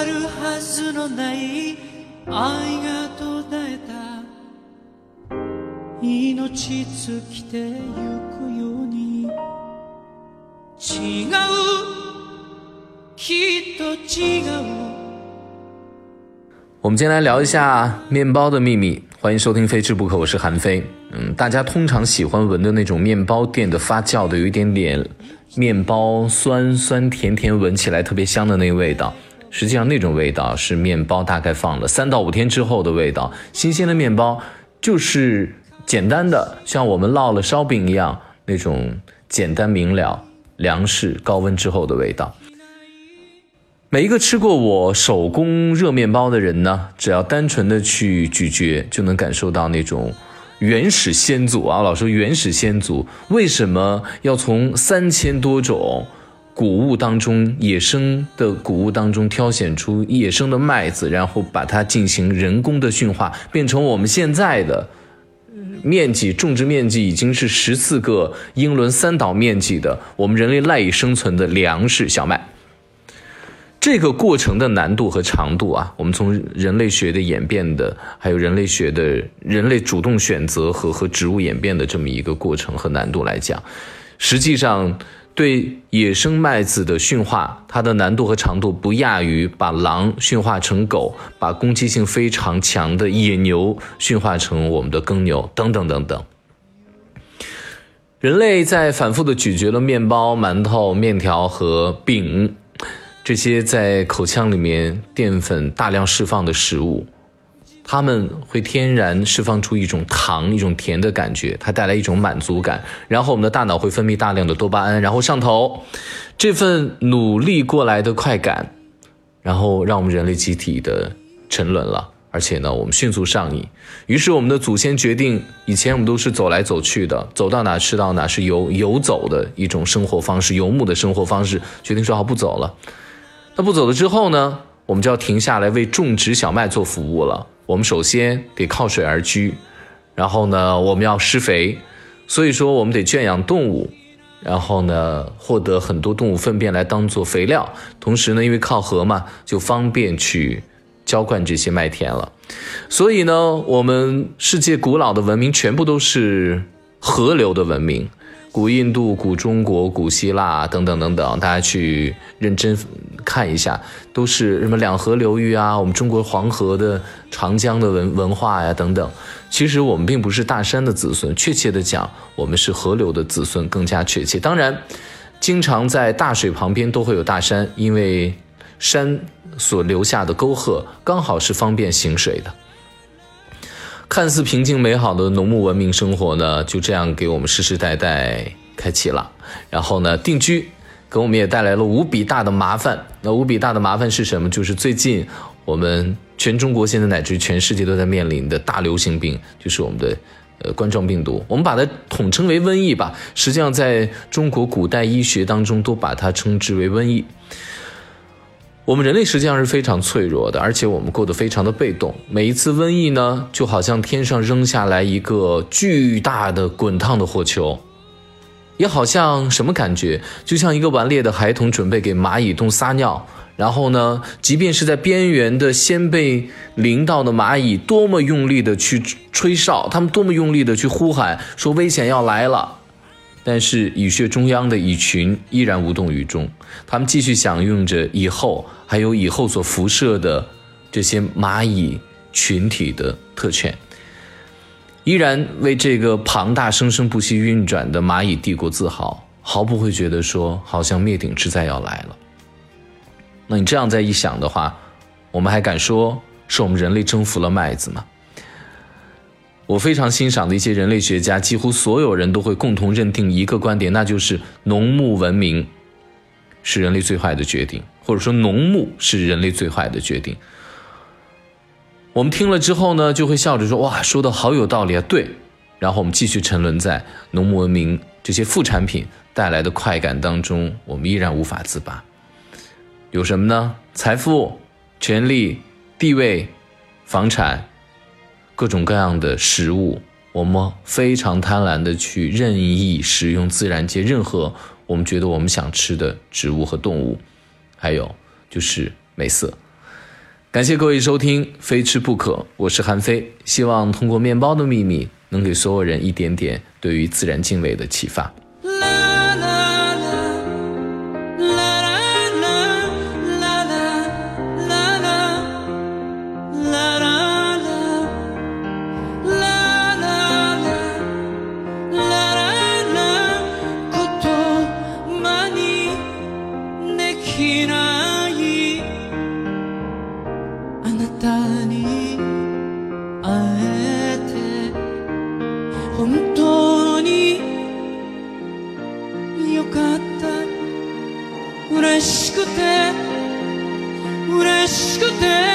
わるはずのない愛が途絶えた命尽きてゆくように違うきっと違う我们今天来聊一下面包的秘密。欢迎收听《非吃不可》，我是韩非。嗯，大家通常喜欢闻的那种面包店的发酵的，有一点点面包酸酸甜甜，闻起来特别香的那个味道。 实际上，那种味道是面包大概放了三到五天之后的味道。新鲜的面包就是简单的，像我们烙了烧饼一样，那种简单明了、粮食高温之后的味道。每一个吃过我手工热面包的人呢，只要单纯的去咀嚼，就能感受到那种原始先祖啊，老说原始先祖为什么要从三千多种谷物当中，野生的谷物当中挑选出野生的麦子，然后把它进行人工的驯化，变成我们现在的面积种植面积已经是十四个英伦三岛面积的我们人类赖以生存的粮食小麦。这个过程的难度和长度啊，我们从人类学的演变的，还有人类学的人类主动选择和和植物演变的这么一个过程和难度来讲，实际上对野生麦子的驯化，它的难度和长度不亚于把狼驯化成狗，把攻击性非常强的野牛驯化成我们的耕牛等等等等。人类在反复的咀嚼了面包、馒头、面条和饼。这些在口腔里面淀粉大量释放的食物，它们会天然释放出一种糖、一种甜的感觉，它带来一种满足感。然后我们的大脑会分泌大量的多巴胺，然后上头，这份努力过来的快感，然后让我们人类集体的沉沦了。而且呢，我们迅速上瘾。于是我们的祖先决定，以前我们都是走来走去的，走到哪吃到哪，是游游走的一种生活方式，游牧的生活方式。决定说好不走了。那不走了之后呢？我们就要停下来为种植小麦做服务了。我们首先得靠水而居，然后呢，我们要施肥，所以说我们得圈养动物，然后呢，获得很多动物粪便来当做肥料。同时呢，因为靠河嘛，就方便去浇灌这些麦田了。所以呢，我们世界古老的文明全部都是河流的文明。古印度、古中国、古希腊等等等等，大家去认真看一下，都是什么两河流域啊？我们中国黄河的、长江的文文化呀，等等。其实我们并不是大山的子孙，确切的讲，我们是河流的子孙，更加确切。当然，经常在大水旁边都会有大山，因为山所留下的沟壑刚好是方便行水的。看似平静美好的农牧文明生活呢，就这样给我们世世代代开启了。然后呢，定居给我们也带来了无比大的麻烦。那无比大的麻烦是什么？就是最近我们全中国现在乃至全世界都在面临的大流行病，就是我们的呃冠状病毒。我们把它统称为瘟疫吧。实际上，在中国古代医学当中，都把它称之为瘟疫。我们人类实际上是非常脆弱的，而且我们过得非常的被动。每一次瘟疫呢，就好像天上扔下来一个巨大的滚烫的火球，也好像什么感觉？就像一个顽劣的孩童准备给蚂蚁洞撒尿，然后呢，即便是在边缘的先被淋到的蚂蚁，多么用力的去吹哨，他们多么用力的去呼喊，说危险要来了。但是蚁穴中央的蚁群依然无动于衷，他们继续享用着蚁后还有蚁后所辐射的这些蚂蚁群体的特权，依然为这个庞大生生不息运转的蚂蚁帝国自豪，毫不会觉得说好像灭顶之灾要来了。那你这样再一想的话，我们还敢说是我们人类征服了麦子吗？我非常欣赏的一些人类学家，几乎所有人都会共同认定一个观点，那就是农牧文明是人类最坏的决定，或者说农牧是人类最坏的决定。我们听了之后呢，就会笑着说：“哇，说的好有道理啊！”对，然后我们继续沉沦在农牧文明这些副产品带来的快感当中，我们依然无法自拔。有什么呢？财富、权力、地位、房产。各种各样的食物，我们非常贪婪的去任意食用自然界任何我们觉得我们想吃的植物和动物，还有就是美色。感谢各位收听《非吃不可》，我是韩非，希望通过面包的秘密，能给所有人一点点对于自然敬畏的启发。あなたに会えて本当によかったうれしくてうれしくて